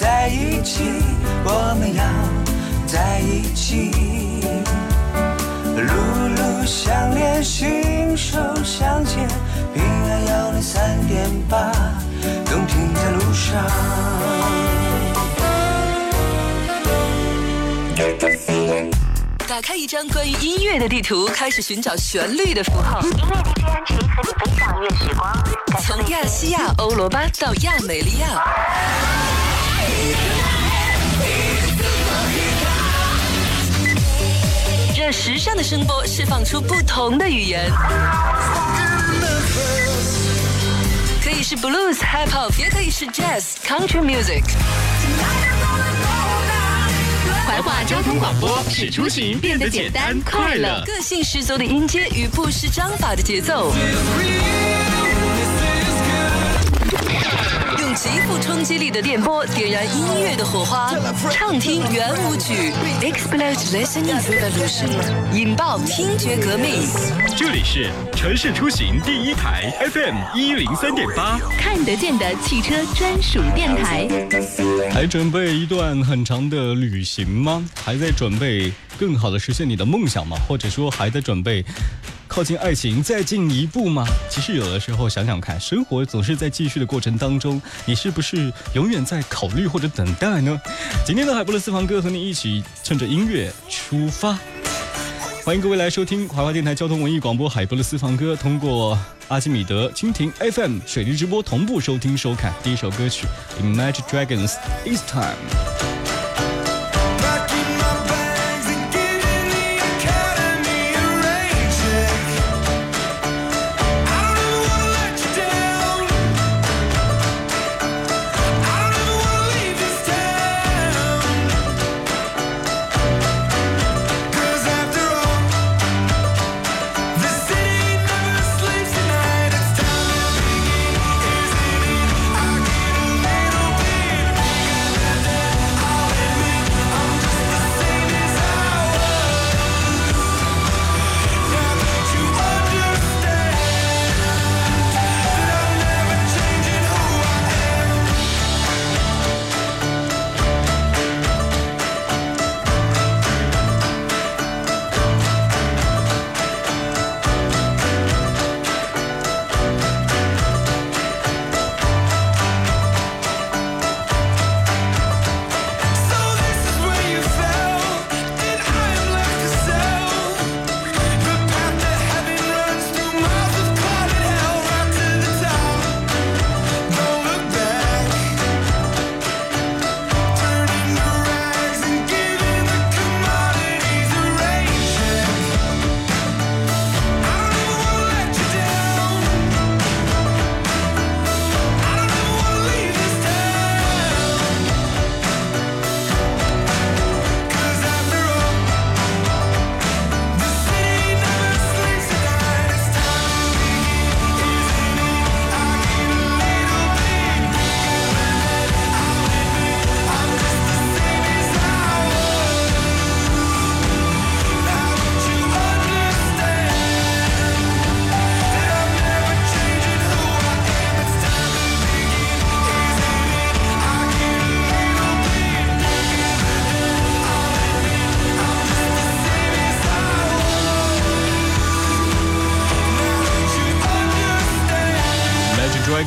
在一起，我们要在一起。路路相连，心手相牵，平安幺零三点八，动听在路上。打开一张关于音乐的地图，开始寻找旋律的符号。音乐 DJ 安琪和你分享乐时光，从亚细亚欧罗巴到亚美利亚，让时尚的声波释放出不同的语言。可以是 blues、hip hop，也可以是 jazz、country music。怀化交通广播使出行变得简单快乐。个性十足的音阶与不失章法的节奏，用极富冲击力的电波点燃音乐的火花，畅听圆舞曲，explode listening revolution，引爆听觉革命。这里是城市出行第一台 FM 一零三点八，看得见的汽车专属电台。还准备一段很长的旅行吗？还在准备更好的实现你的梦想吗？或者说还在准备靠近爱情再进一步吗？其实有的时候想想看，生活总是在继续的过程当中，你是不是永远在考虑或者等待呢？今天的海波的私房歌和你一起趁着音乐出发。欢迎各位来收听华华电台交通文艺广播海波的私房歌，通过阿基米德、蜻蜓 FM 水滴直播同步收听收看。第一首歌曲《Imagine Dragons It's Time》。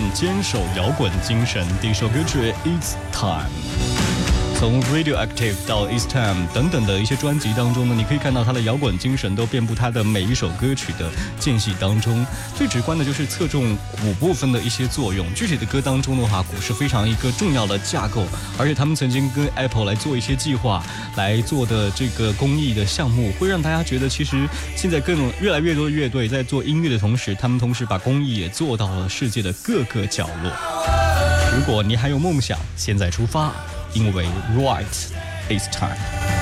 Now don't you understand? Magic Dragon 坚守摇滚精神，第一首歌曲《It's Time》。从 Radioactive 到 East Time 等等的一些专辑当中呢，你可以看到他的摇滚精神都遍布他的每一首歌曲的间隙当中。最直观的就是侧重鼓部分的一些作用。具体的歌当中的话，鼓是非常一个重要的架构，而且他们曾经跟 Apple 来做一些计划来做的这个公益的项目，会让大家觉得其实现在更越来越多的乐队在做音乐的同时，他们同时把公益也做到了世界的各个角落。如果你还有梦想，现在出发，因为 Right is time。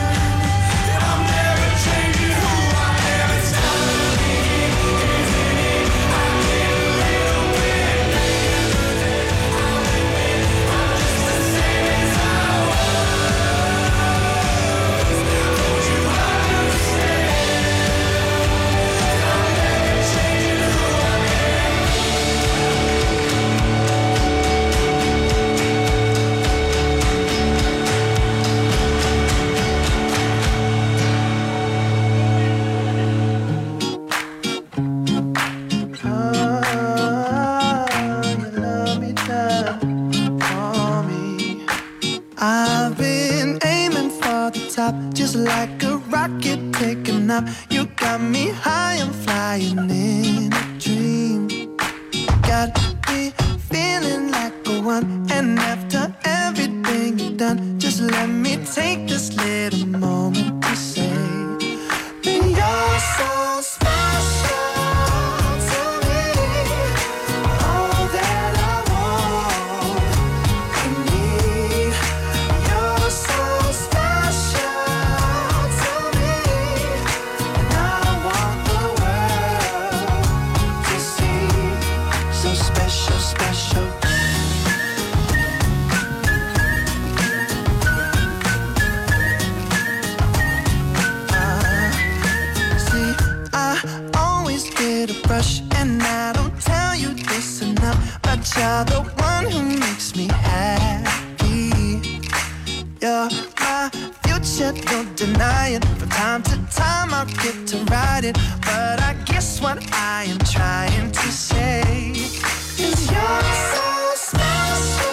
Don't deny it. From time to time, I'll get to it. But I guess what I am trying to say is you're so special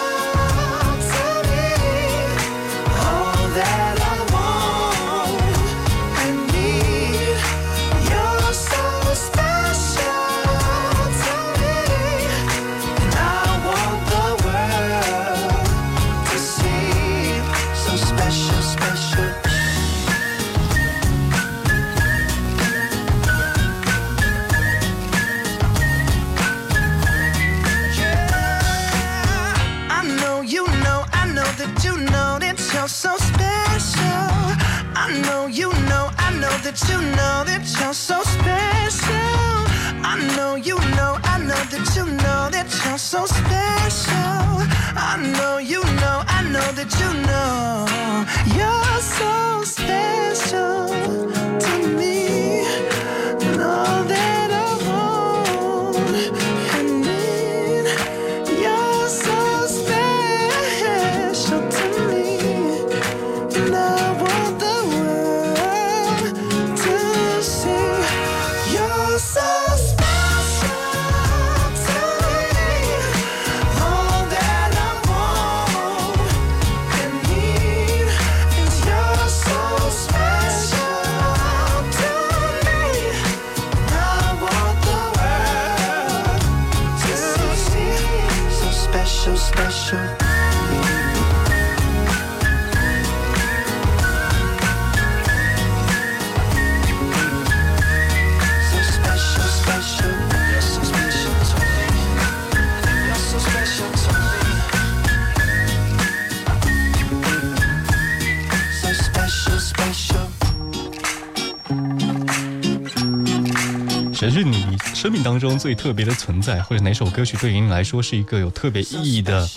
you're so special. I know you know, I know that you know that you're so special. I know you know, I know that you know that you're so special. I know you know, I know that you know you're so special to me. 生命当中最特别的存在，或者哪首歌曲对于你来说是一个有特别意义的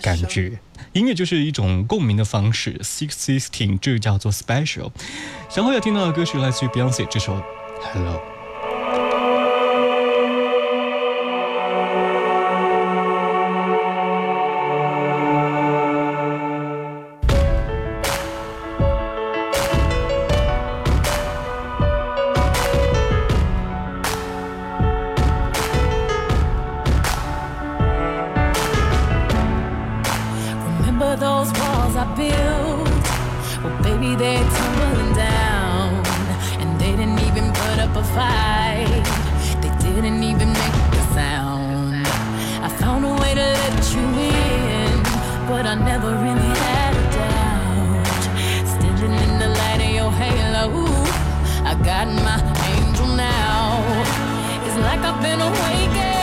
感觉？音乐就是一种共鸣的方式，Six Sixteen，这叫做 Special。然后要听到的歌曲来自于 Beyonce 这首 Hello。I never really had a doubt. Standing in the light of your halo, I got my angel now. It's like I've been awakened.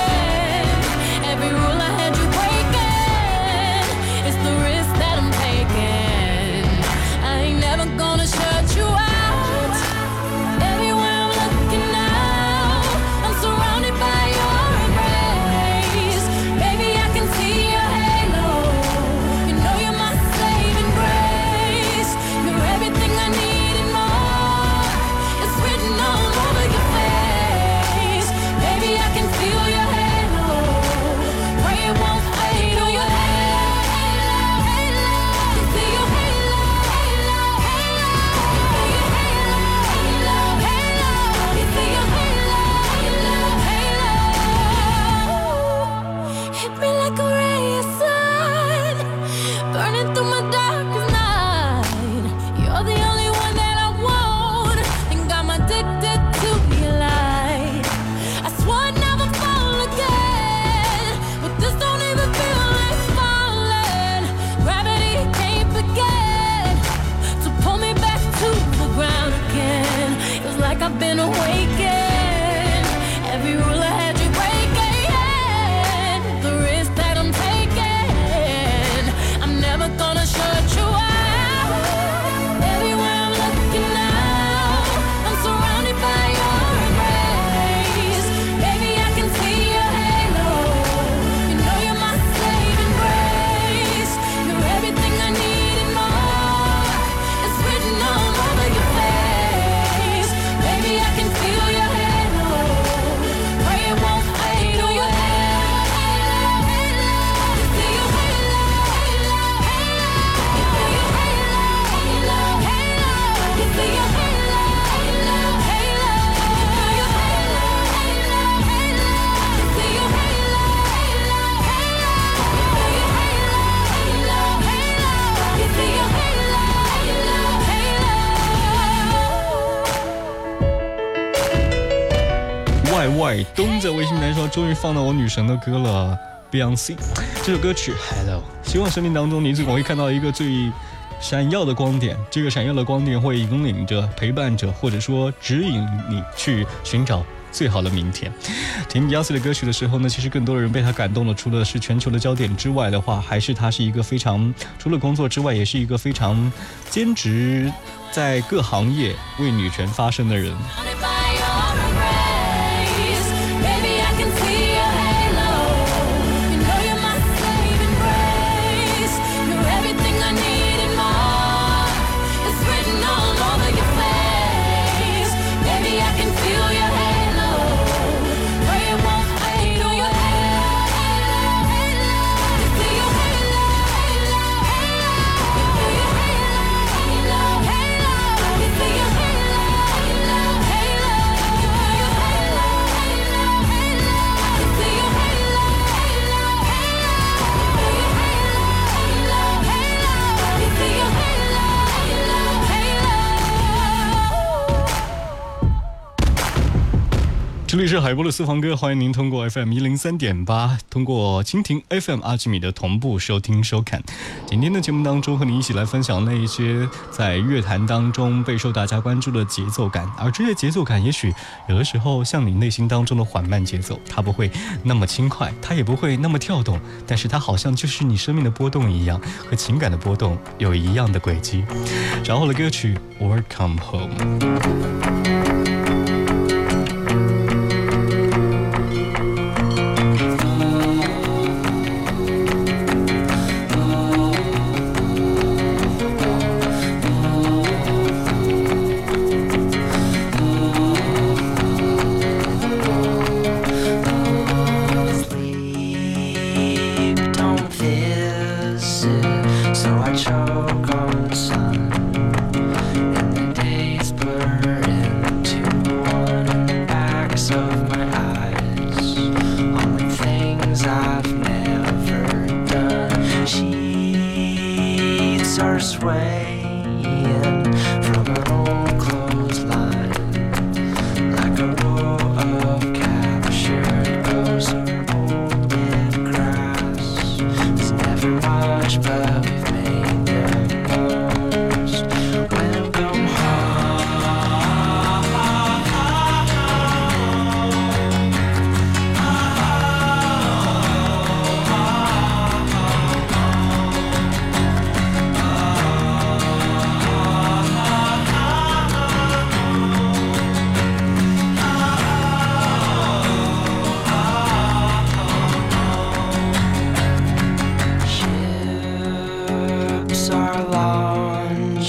been away Y Y 东在微信台说，终于放到我女神的歌了，Beyonce 这首歌曲 Hello，希望生命当中你总会看到一个最闪耀的光点，这个闪耀的光点会引领着、陪伴着，或者说指引你去寻找。最好的明天，听 Beyonce 的歌曲的时候呢，其实更多的人被他感动了。除了是全球的焦点之外的话，还是他是一个非常除了工作之外，也是一个非常兼职在各行业为女权发声的人。里是海波的私房歌，欢迎您通过 FM 一零三点八，通过蜻蜓 FM 阿基米的同步收听收看。今天的节目当中，和你一起来分享那一些在乐坛当中备受大家关注的节奏感，而这些节奏感，也许有的时候像你内心当中的缓慢节奏，它不会那么轻快，它也不会那么跳动，但是它好像就是你生命的波动一样，和情感的波动有一样的轨迹。然后的歌曲《Welcome Home》。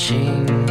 心。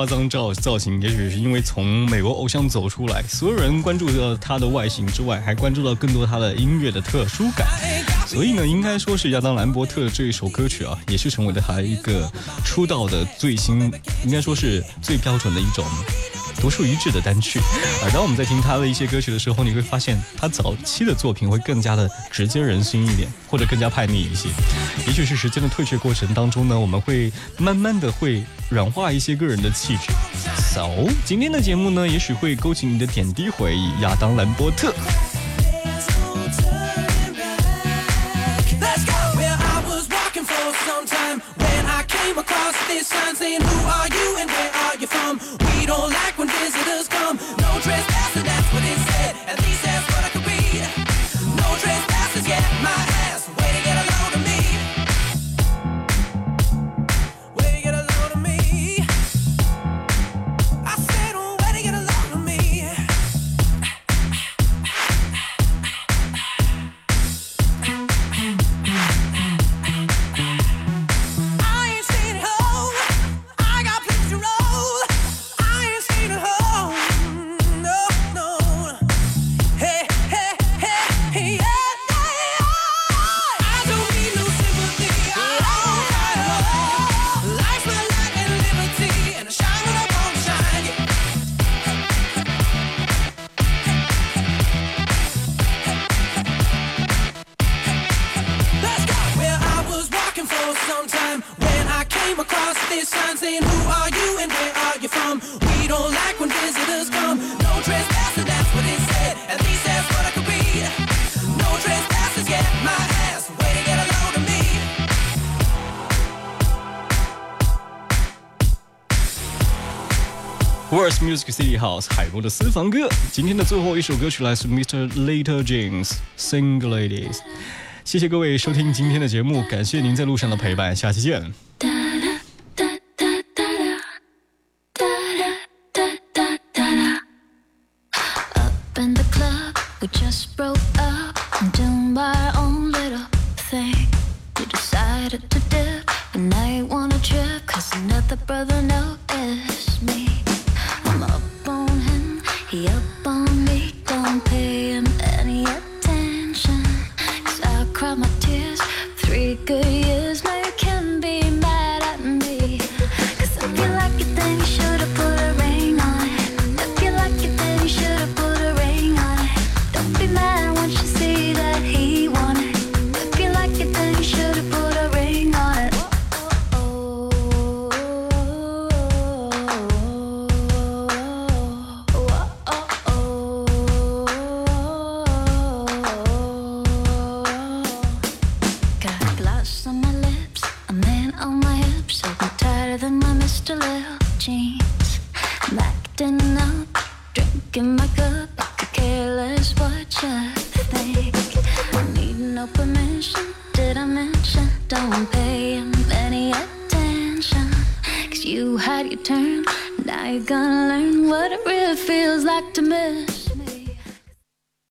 夸张造造型也许是因为从美国偶像走出来所有人关注到他的外形之外还关注到更多他的音乐的特殊感。所以呢应该说是亚当兰伯特这一首歌曲啊也是成为了他一个出道的最新应该说是最标准的一种独树一帜的单曲。而当我们在听他的一些歌曲的时候，你会发现他早期的作品会更加的直接人心一点，或者更加叛逆一些。也许是时间的褪却过程当中呢，我们会慢慢的会软化一些个人的气质。So，今天的节目呢，也许会勾起你的点滴回忆，亚当兰波特。Across these signs saying, Who are you and where? music city house 海波的私房歌，今天的最后一首歌曲来自 Mr Little Jeans，single ladies 谢谢各位收听今天的节目，感谢您在路上的陪伴，下期见。